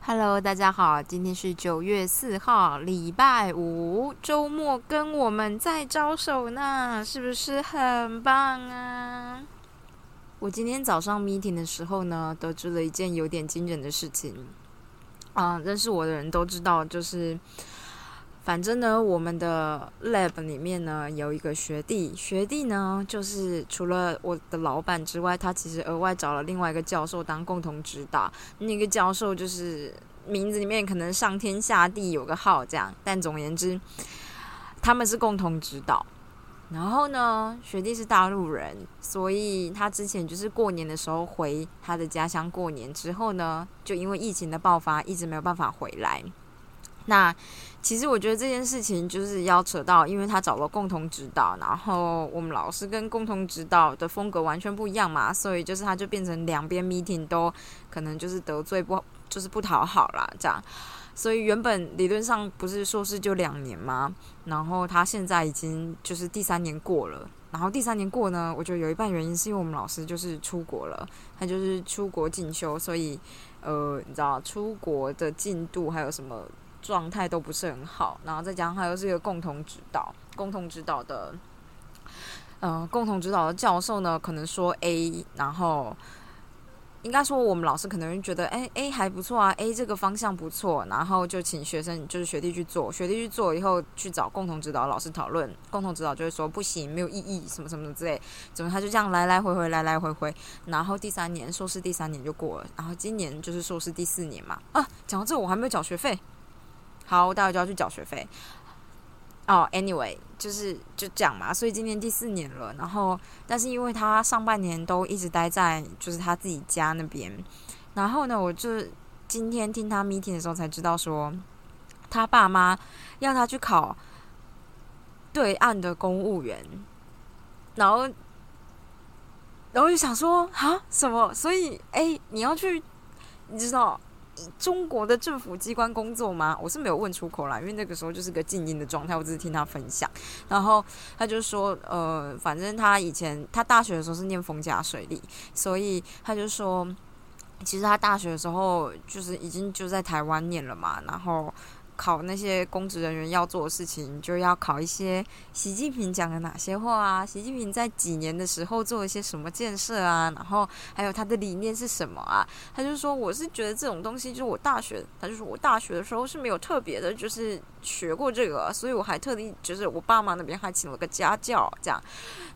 Hello，大家好，今天是九月四号，礼拜五，周末跟我们在招手呢，是不是很棒啊？我今天早上 meeting 的时候呢，得知了一件有点惊人的事情。啊，认识我的人都知道，就是反正呢，我们的 lab 里面呢有一个学弟，学弟呢就是除了我的老板之外，他其实额外找了另外一个教授当共同指导。那个教授就是名字里面可能上天下地有个号这样，但总而言之，他们是共同指导。然后呢，学弟是大陆人，所以他之前就是过年的时候回他的家乡过年，之后呢，就因为疫情的爆发，一直没有办法回来。那其实我觉得这件事情就是要扯到，因为他找了共同指导，然后我们老师跟共同指导的风格完全不一样嘛，所以就是他就变成两边 meeting 都可能就是得罪不，就是不讨好啦，这样。所以原本理论上不是硕士就两年吗？然后他现在已经就是第三年过了。然后第三年过呢，我觉得有一半原因是因为我们老师就是出国了，他就是出国进修，所以呃，你知道出国的进度还有什么状态都不是很好。然后再加上他又是一个共同指导，共同指导的，呃，共同指导的教授呢，可能说 A，然后。应该说，我们老师可能觉得，哎，A 还不错啊，A 这个方向不错，然后就请学生，就是学弟去做，学弟去做以后去找共同指导老师讨论，共同指导就会说不行，没有意义，什么什么之类，怎么他就这样来来回回，来来回回，然后第三年硕士第三年就过了，然后今年就是硕士第四年嘛，啊，讲到这我还没有缴学费，好，我待会就要去缴学费。哦，anyway，就是就这样嘛，所以今年第四年了。然后，但是因为他上半年都一直待在就是他自己家那边，然后呢，我就今天听他 meeting 的时候才知道说，他爸妈要他去考对岸的公务员，然后，然后就想说啊，什么？所以，哎，你要去，你知道？中国的政府机关工作吗？我是没有问出口啦，因为那个时候就是个静音的状态，我只是听他分享。然后他就说，呃，反正他以前他大学的时候是念风家水利，所以他就说，其实他大学的时候就是已经就在台湾念了嘛，然后。考那些公职人员要做的事情，就要考一些习近平讲了哪些话啊？习近平在几年的时候做了一些什么建设啊？然后还有他的理念是什么啊？他就说，我是觉得这种东西，就是我大学，他就说我大学的时候是没有特别的，就是学过这个，所以我还特地就是我爸妈那边还请了个家教，这样。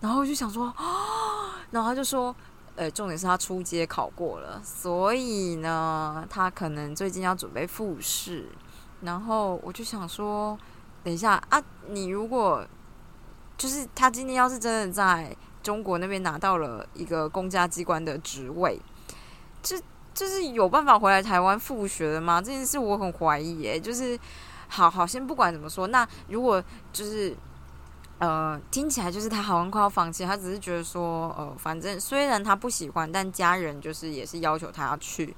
然后就想说，啊，然后他就说，呃，重点是他初阶考过了，所以呢，他可能最近要准备复试。然后我就想说，等一下啊，你如果就是他今天要是真的在中国那边拿到了一个公家机关的职位，这就是有办法回来台湾复学的吗？这件事我很怀疑耶。就是好好先不管怎么说，那如果就是呃听起来就是他好像快要放弃，他只是觉得说呃反正虽然他不喜欢，但家人就是也是要求他要去。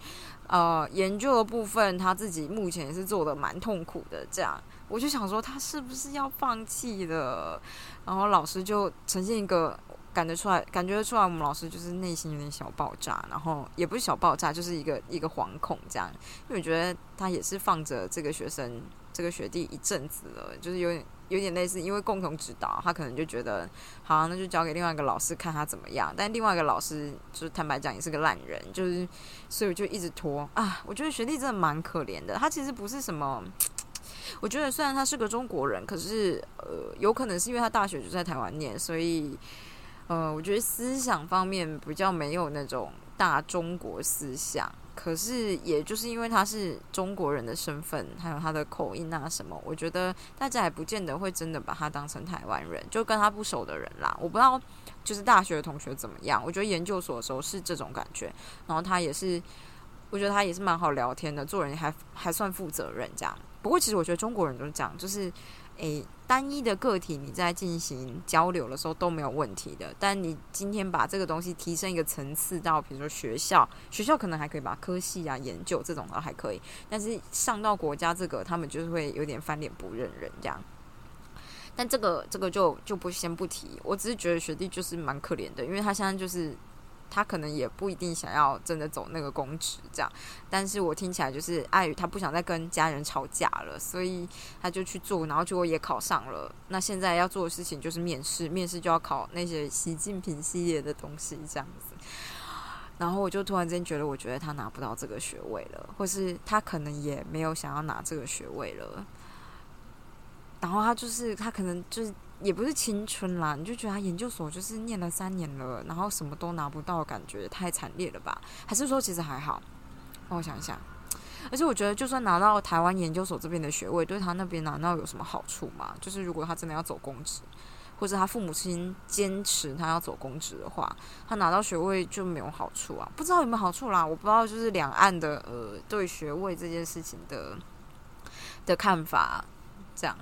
呃，研究的部分他自己目前也是做的蛮痛苦的，这样我就想说他是不是要放弃了？然后老师就呈现一个感觉出来，感觉出来我们老师就是内心有点小爆炸，然后也不是小爆炸，就是一个一个惶恐这样，因为我觉得他也是放着这个学生这个学弟一阵子了，就是有点。有点类似，因为共同指导，他可能就觉得好，那就交给另外一个老师看他怎么样。但另外一个老师就是坦白讲也是个烂人，就是所以我就一直拖啊。我觉得学弟真的蛮可怜的，他其实不是什么。我觉得虽然他是个中国人，可是呃，有可能是因为他大学就在台湾念，所以呃，我觉得思想方面比较没有那种大中国思想。可是，也就是因为他是中国人的身份，还有他的口音啊什么，我觉得大家也不见得会真的把他当成台湾人，就跟他不熟的人啦。我不知道，就是大学的同学怎么样？我觉得研究所的时候是这种感觉。然后他也是，我觉得他也是蛮好聊天的，做人还还算负责任这样。不过，其实我觉得中国人都是这样，就是。诶，单一的个体你在进行交流的时候都没有问题的，但你今天把这个东西提升一个层次到，比如说学校，学校可能还可以把科系啊、研究这种的还可以，但是上到国家这个，他们就是会有点翻脸不认人这样。但这个这个就就不先不提，我只是觉得学弟就是蛮可怜的，因为他现在就是他可能也不一定想要真的走那个公职这样，但是我听起来就是碍于他不想再跟家人吵架了，所以他就去做，然后结果也考上了。那现在要做的事情就是面试，面试就要考那些习近平系列的东西这样子。然后我就突然间觉得，我觉得他拿不到这个学位了，或是他可能也没有想要拿这个学位了。然后他就是他可能就是也不是青春啦，你就觉得他研究所就是念了三年了，然后什么都拿不到，感觉太惨烈了吧？还是说其实还好？让我想一下。而且我觉得，就算拿到台湾研究所这边的学位，对他那边拿到有什么好处吗？就是如果他真的要走公职，或者他父母亲坚持他要走公职的话，他拿到学位就没有好处啊？不知道有没有好处啦？我不知道，就是两岸的呃对学位这件事情的的看法，这样。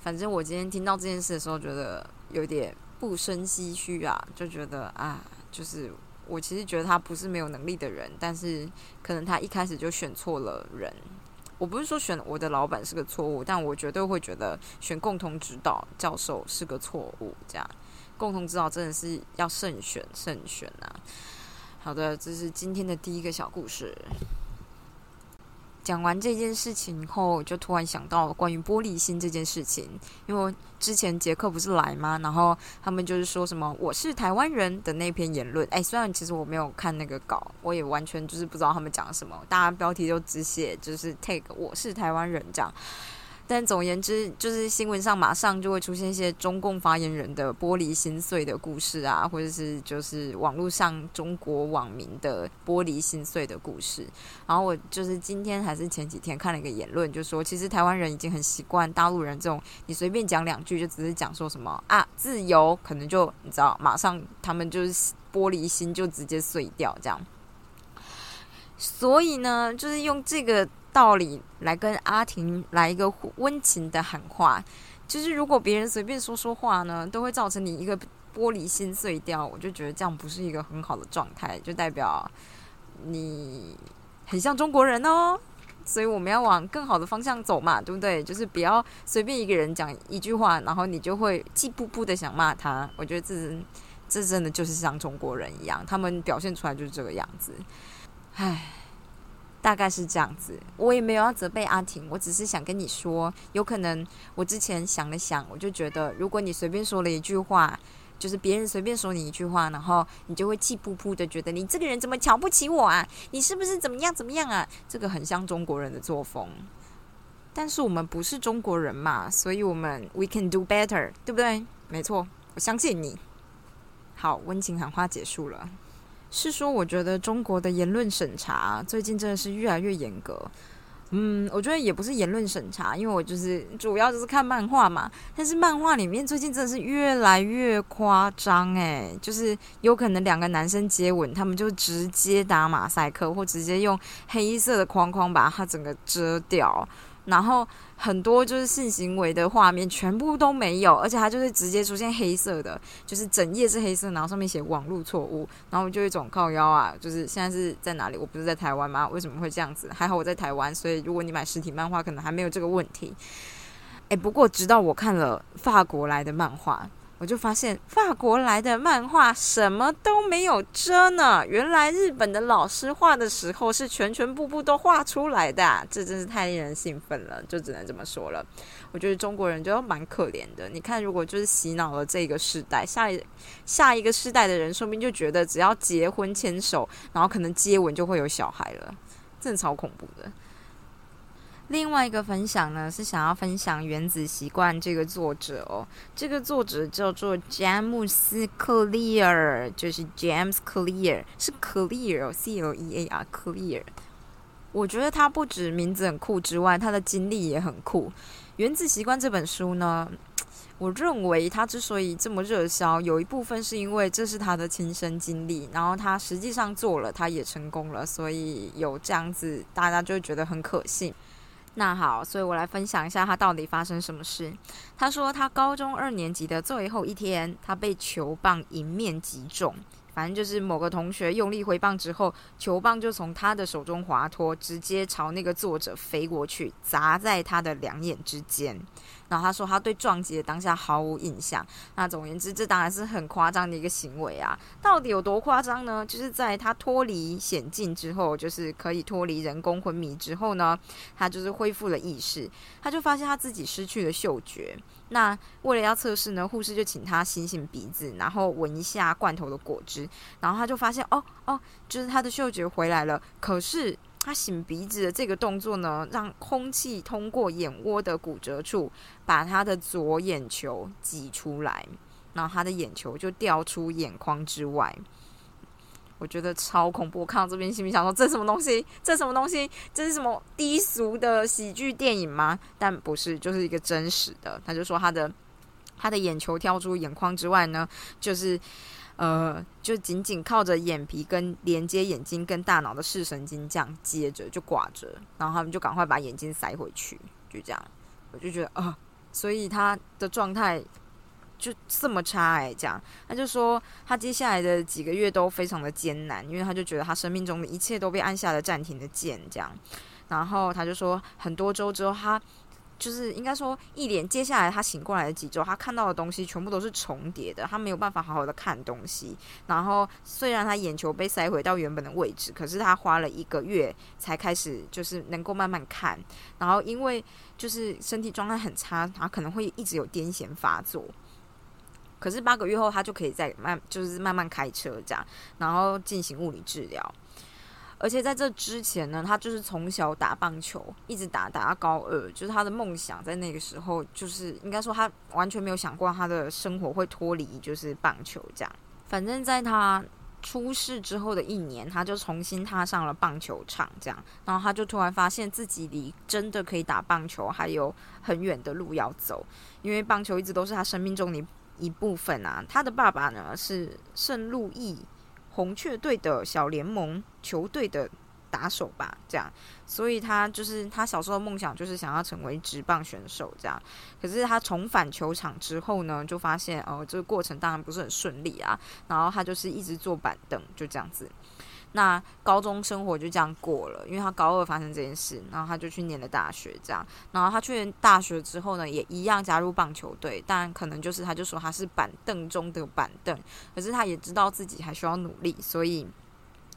反正我今天听到这件事的时候，觉得有点不生唏嘘啊，就觉得啊，就是我其实觉得他不是没有能力的人，但是可能他一开始就选错了人。我不是说选我的老板是个错误，但我绝对会觉得选共同指导教授是个错误。这样，共同指导真的是要慎选慎选啊。好的，这是今天的第一个小故事。讲完这件事情后，就突然想到关于玻璃心这件事情。因为之前杰克不是来吗？然后他们就是说什么“我是台湾人”的那篇言论。哎，虽然其实我没有看那个稿，我也完全就是不知道他们讲什么。大家标题都只写就是 “take 我是台湾人”这样。但总言之，就是新闻上马上就会出现一些中共发言人的玻璃心碎的故事啊，或者是就是网络上中国网民的玻璃心碎的故事。然后我就是今天还是前几天看了一个言论，就说其实台湾人已经很习惯大陆人这种，你随便讲两句就只是讲说什么啊自由，可能就你知道，马上他们就是玻璃心就直接碎掉这样。所以呢，就是用这个。道理来跟阿婷来一个温情的喊话，就是如果别人随便说说话呢，都会造成你一个玻璃心碎掉，我就觉得这样不是一个很好的状态，就代表你很像中国人哦。所以我们要往更好的方向走嘛，对不对？就是不要随便一个人讲一句话，然后你就会气步步的想骂他。我觉得这这真的就是像中国人一样，他们表现出来就是这个样子。唉。大概是这样子，我也没有要责备阿婷，我只是想跟你说，有可能我之前想了想，我就觉得，如果你随便说了一句话，就是别人随便说你一句话，然后你就会气扑扑的觉得你这个人怎么瞧不起我啊？你是不是怎么样怎么样啊？这个很像中国人的作风，但是我们不是中国人嘛，所以我们 we can do better，对不对？没错，我相信你。好，温情喊话结束了。是说，我觉得中国的言论审查最近真的是越来越严格。嗯，我觉得也不是言论审查，因为我就是主要就是看漫画嘛。但是漫画里面最近真的是越来越夸张，诶，就是有可能两个男生接吻，他们就直接打马赛克，或直接用黑色的框框把它整个遮掉。然后很多就是性行为的画面全部都没有，而且它就是直接出现黑色的，就是整页是黑色，然后上面写网络错误，然后就一种靠腰啊，就是现在是在哪里？我不是在台湾吗？为什么会这样子？还好我在台湾，所以如果你买实体漫画，可能还没有这个问题。诶，不过直到我看了法国来的漫画。我就发现法国来的漫画什么都没有遮呢。原来日本的老师画的时候是全全部部都画出来的，这真是太令人兴奋了，就只能这么说了。我觉得中国人就蛮可怜的。你看，如果就是洗脑了这个时代，下一下一个世代的人，说不定就觉得只要结婚牵手，然后可能接吻就会有小孩了，真的超恐怖的。另外一个分享呢，是想要分享《原子习惯》这个作者哦。这个作者叫做詹姆斯·克利尔，就是 James Clear，是 Clear，C L E A R，Clear。我觉得他不止名字很酷之外，他的经历也很酷。《原子习惯》这本书呢，我认为他之所以这么热销，有一部分是因为这是他的亲身经历，然后他实际上做了，他也成功了，所以有这样子，大家就觉得很可信。那好，所以我来分享一下他到底发生什么事。他说，他高中二年级的最后一天，他被球棒迎面击中，反正就是某个同学用力挥棒之后，球棒就从他的手中滑脱，直接朝那个作者飞过去，砸在他的两眼之间。然后他说他对撞击的当下毫无印象。那总而言之，这当然是很夸张的一个行为啊！到底有多夸张呢？就是在他脱离险境之后，就是可以脱离人工昏迷之后呢，他就是恢复了意识，他就发现他自己失去了嗅觉。那为了要测试呢，护士就请他醒醒鼻子，然后闻一下罐头的果汁，然后他就发现哦哦，就是他的嗅觉回来了。可是他擤鼻子的这个动作呢，让空气通过眼窝的骨折处，把他的左眼球挤出来，然后他的眼球就掉出眼眶之外。我觉得超恐怖！我看到这边心里想说：这什么东西？这什么东西？这是什么低俗的喜剧电影吗？但不是，就是一个真实的。他就说他的他的眼球跳出眼眶之外呢，就是呃，就仅仅靠着眼皮跟连接眼睛跟大脑的视神经这样接着就挂着，然后他们就赶快把眼睛塞回去，就这样。我就觉得啊，所以他的状态。就这么差哎，这样他就说他接下来的几个月都非常的艰难，因为他就觉得他生命中的一切都被按下了暂停的键，这样。然后他就说很多周之后，他就是应该说一连接下来他醒过来的几周，他看到的东西全部都是重叠的，他没有办法好好的看东西。然后虽然他眼球被塞回到原本的位置，可是他花了一个月才开始就是能够慢慢看。然后因为就是身体状态很差，他可能会一直有癫痫发作。可是八个月后，他就可以再慢，就是慢慢开车这样，然后进行物理治疗。而且在这之前呢，他就是从小打棒球，一直打打到高二，就是他的梦想。在那个时候，就是应该说他完全没有想过他的生活会脱离就是棒球这样。反正，在他出事之后的一年，他就重新踏上了棒球场这样，然后他就突然发现自己离真的可以打棒球还有很远的路要走，因为棒球一直都是他生命中的。一部分啊，他的爸爸呢是圣路易红雀队的小联盟球队的打手吧，这样，所以他就是他小时候的梦想就是想要成为职棒选手，这样。可是他重返球场之后呢，就发现哦，这个过程当然不是很顺利啊，然后他就是一直坐板凳，就这样子。那高中生活就这样过了，因为他高二发生这件事，然后他就去念了大学，这样。然后他去大学之后呢，也一样加入棒球队，但可能就是他就说他是板凳中的板凳，可是他也知道自己还需要努力，所以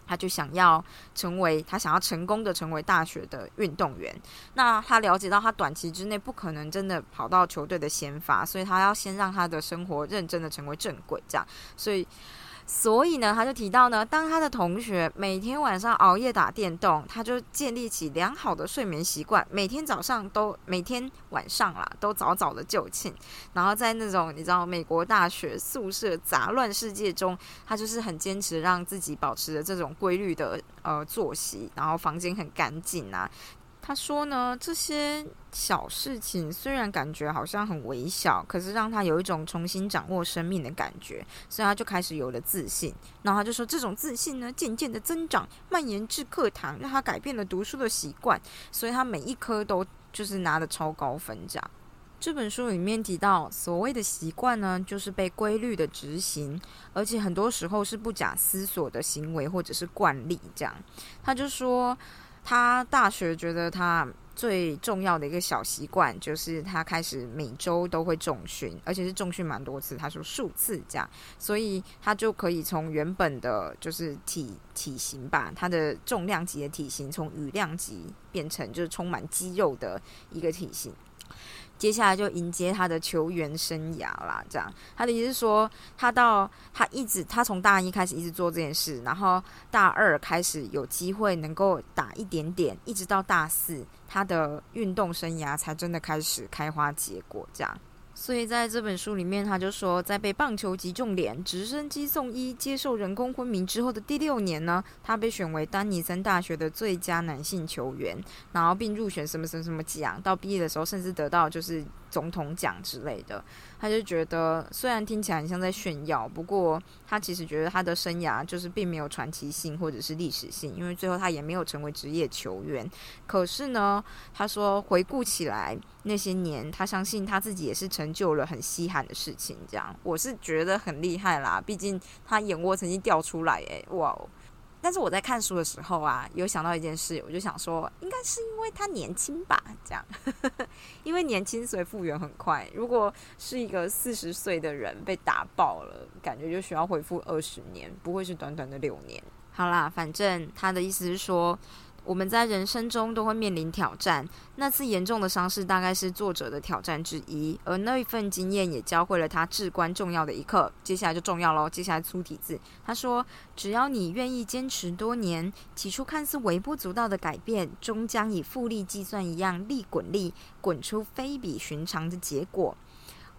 他就想要成为他想要成功的成为大学的运动员。那他了解到他短期之内不可能真的跑到球队的先发，所以他要先让他的生活认真的成为正轨，这样。所以。所以呢，他就提到呢，当他的同学每天晚上熬夜打电动，他就建立起良好的睡眠习惯，每天早上都每天晚上啦都早早的就寝，然后在那种你知道美国大学宿舍杂乱世界中，他就是很坚持让自己保持着这种规律的呃作息，然后房间很干净啊。他说呢，这些小事情虽然感觉好像很微小，可是让他有一种重新掌握生命的感觉，所以他就开始有了自信。然后他就说，这种自信呢，渐渐的增长，蔓延至课堂，让他改变了读书的习惯，所以他每一科都就是拿的超高分。这样，这本书里面提到，所谓的习惯呢，就是被规律的执行，而且很多时候是不假思索的行为或者是惯例。这样，他就说。他大学觉得他最重要的一个小习惯，就是他开始每周都会重训，而且是重训蛮多次，他说数次这样，所以他就可以从原本的就是体体型吧，他的重量级的体型，从羽量级变成就是充满肌肉的一个体型。接下来就迎接他的球员生涯啦，这样他的意思是说，他到他一直他从大一开始一直做这件事，然后大二开始有机会能够打一点点，一直到大四，他的运动生涯才真的开始开花结果，这样。所以在这本书里面，他就说，在被棒球击中脸、直升机送医、接受人工昏迷之后的第六年呢，他被选为丹尼森大学的最佳男性球员，然后并入选什么什么什么奖。到毕业的时候，甚至得到就是总统奖之类的。他就觉得，虽然听起来很像在炫耀，不过他其实觉得他的生涯就是并没有传奇性或者是历史性，因为最后他也没有成为职业球员。可是呢，他说回顾起来。那些年，他相信他自己也是成就了很稀罕的事情。这样，我是觉得很厉害啦。毕竟他眼窝曾经掉出来，诶，哇哦！但是我在看书的时候啊，有想到一件事，我就想说，应该是因为他年轻吧，这样，因为年轻所以复原很快。如果是一个四十岁的人被打爆了，感觉就需要恢复二十年，不会是短短的六年。好啦，反正他的意思是说。我们在人生中都会面临挑战，那次严重的伤势大概是作者的挑战之一，而那一份经验也教会了他至关重要的一课。接下来就重要喽，接下来粗体字，他说：“只要你愿意坚持多年，起初看似微不足道的改变，终将以复利计算一样利滚利，滚出非比寻常的结果。”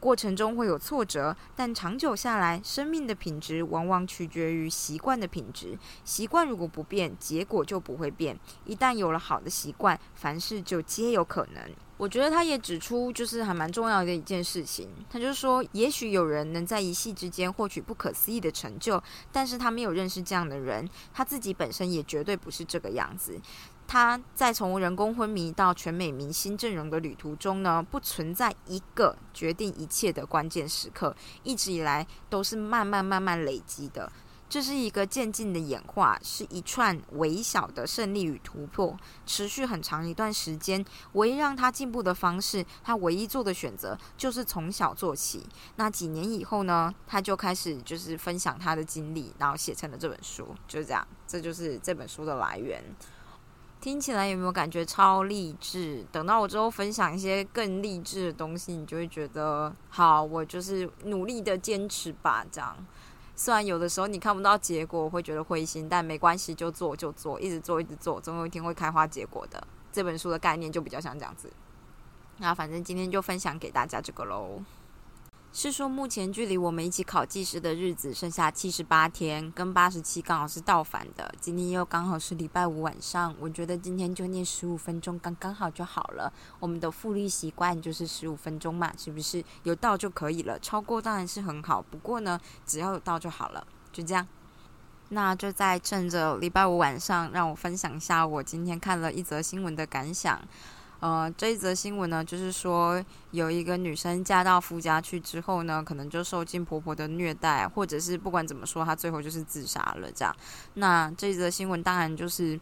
过程中会有挫折，但长久下来，生命的品质往往取决于习惯的品质。习惯如果不变，结果就不会变。一旦有了好的习惯，凡事就皆有可能。我觉得他也指出，就是还蛮重要的一件事情。他就说，也许有人能在一夕之间获取不可思议的成就，但是他没有认识这样的人，他自己本身也绝对不是这个样子。他在从人工昏迷到全美明星阵容的旅途中呢，不存在一个决定一切的关键时刻，一直以来都是慢慢慢慢累积的。这是一个渐进的演化，是一串微小的胜利与突破，持续很长一段时间。唯一让他进步的方式，他唯一做的选择就是从小做起。那几年以后呢，他就开始就是分享他的经历，然后写成了这本书，就是这样。这就是这本书的来源。听起来有没有感觉超励志？等到我之后分享一些更励志的东西，你就会觉得好，我就是努力的坚持吧。这样，虽然有的时候你看不到结果，会觉得灰心，但没关系，就做就做，一直做一直做，总有一天会开花结果的。这本书的概念就比较像这样子。那反正今天就分享给大家这个喽。是说，目前距离我们一起考技师的日子剩下七十八天，跟八十七刚好是倒反的。今天又刚好是礼拜五晚上，我觉得今天就念十五分钟，刚刚好就好了。我们的复利习惯就是十五分钟嘛，是不是？有到就可以了，超过当然是很好。不过呢，只要有到就好了，就这样。那就在趁着礼拜五晚上，让我分享一下我今天看了一则新闻的感想。呃，这一则新闻呢，就是说有一个女生嫁到夫家去之后呢，可能就受尽婆婆的虐待，或者是不管怎么说，她最后就是自杀了。这样，那这一则新闻当然就是，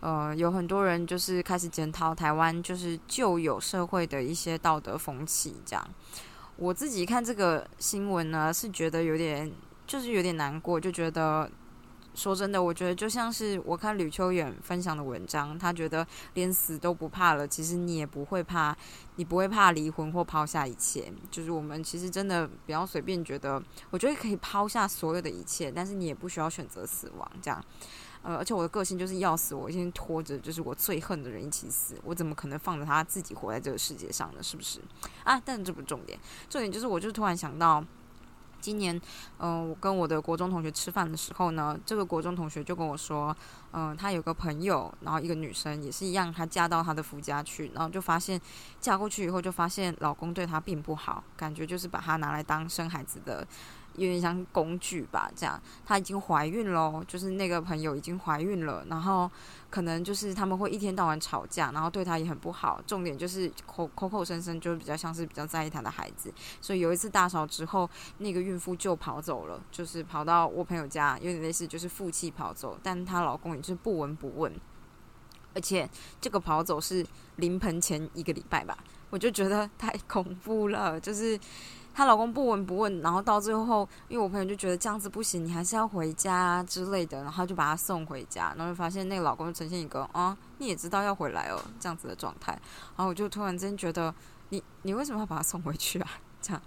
呃，有很多人就是开始检讨台湾就是旧有社会的一些道德风气。这样，我自己看这个新闻呢，是觉得有点，就是有点难过，就觉得。说真的，我觉得就像是我看吕秋远分享的文章，他觉得连死都不怕了，其实你也不会怕，你不会怕离婚或抛下一切。就是我们其实真的不要随便觉得，我觉得可以抛下所有的一切，但是你也不需要选择死亡。这样，呃，而且我的个性就是要死，我先拖着就是我最恨的人一起死，我怎么可能放着他自己活在这个世界上呢？是不是？啊，但这不重点，重点就是我就突然想到。今年，嗯，我跟我的国中同学吃饭的时候呢，这个国中同学就跟我说，嗯，他有个朋友，然后一个女生也是一样，她嫁到他的夫家去，然后就发现嫁过去以后，就发现老公对她并不好，感觉就是把她拿来当生孩子的。有点像工具吧，这样她已经怀孕喽，就是那个朋友已经怀孕了，然后可能就是他们会一天到晚吵架，然后对她也很不好。重点就是口口口声声就是比较像是比较在意她的孩子，所以有一次大嫂之后，那个孕妇就跑走了，就是跑到我朋友家，有点类似就是负气跑走，但她老公也是不闻不问，而且这个跑走是临盆前一个礼拜吧，我就觉得太恐怖了，就是。她老公不闻不问，然后到最后，因为我朋友就觉得这样子不行，你还是要回家之类的，然后就把她送回家，然后就发现那个老公呈现一个啊，你也知道要回来哦这样子的状态，然后我就突然间觉得，你你为什么要把他送回去啊？这样，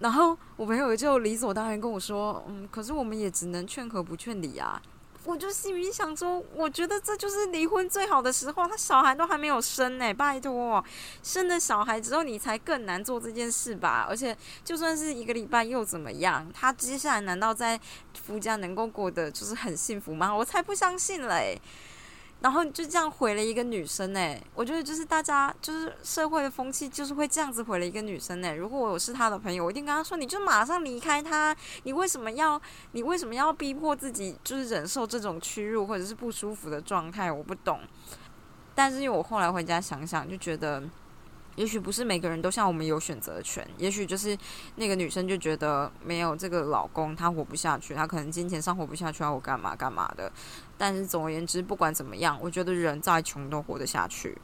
然后我朋友就理所当然跟我说，嗯，可是我们也只能劝和不劝离啊。我就心里想说，我觉得这就是离婚最好的时候，他小孩都还没有生呢，拜托，生了小孩之后你才更难做这件事吧。而且就算是一个礼拜又怎么样？他接下来难道在夫家能够过得就是很幸福吗？我才不相信嘞。然后就这样毁了一个女生哎，我觉得就是大家就是社会的风气就是会这样子毁了一个女生哎。如果我是他的朋友，我一定跟他说，你就马上离开他，你为什么要你为什么要逼迫自己就是忍受这种屈辱或者是不舒服的状态？我不懂。但是因为我后来回家想想，就觉得也许不是每个人都像我们有选择权，也许就是那个女生就觉得没有这个老公她活不下去，她可能金钱上活不下去，我干嘛干嘛的。但是总而言之，不管怎么样，我觉得人再穷都活得下去。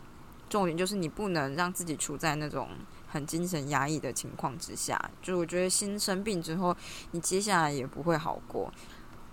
重点就是你不能让自己处在那种很精神压抑的情况之下。就我觉得心生病之后，你接下来也不会好过。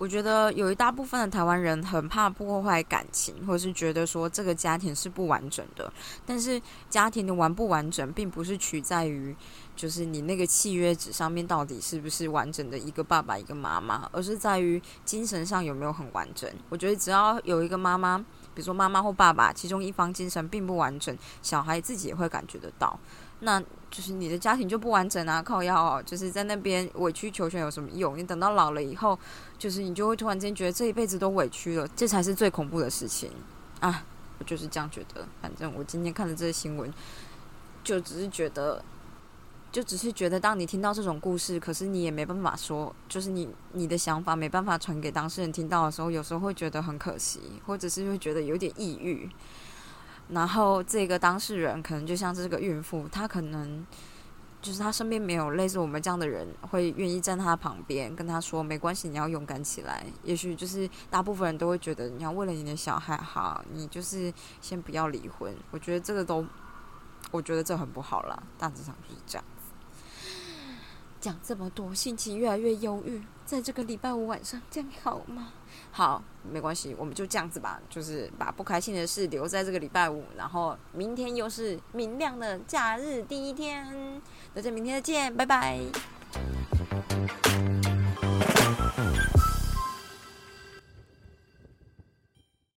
我觉得有一大部分的台湾人很怕破坏感情，或是觉得说这个家庭是不完整的。但是家庭的完不完整，并不是取在于就是你那个契约纸上面到底是不是完整的一个爸爸一个妈妈，而是在于精神上有没有很完整。我觉得只要有一个妈妈，比如说妈妈或爸爸，其中一方精神并不完整，小孩自己也会感觉得到。那就是你的家庭就不完整啊！靠药，就是在那边委曲求全有什么用？你等到老了以后，就是你就会突然间觉得这一辈子都委屈了，这才是最恐怖的事情啊！我就是这样觉得。反正我今天看的这些新闻，就只是觉得，就只是觉得，当你听到这种故事，可是你也没办法说，就是你你的想法没办法传给当事人听到的时候，有时候会觉得很可惜，或者是会觉得有点抑郁。然后这个当事人可能就像这个孕妇，她可能就是她身边没有类似我们这样的人，会愿意站她旁边，跟她说没关系，你要勇敢起来。也许就是大部分人都会觉得，你要为了你的小孩好，你就是先不要离婚。我觉得这个都，我觉得这很不好啦，大致上就是这样。讲这么多，心情越来越忧郁，在这个礼拜五晚上，这样好吗？好，没关系，我们就这样子吧，就是把不开心的事留在这个礼拜五，然后明天又是明亮的假日第一天，大家明天再见，拜拜。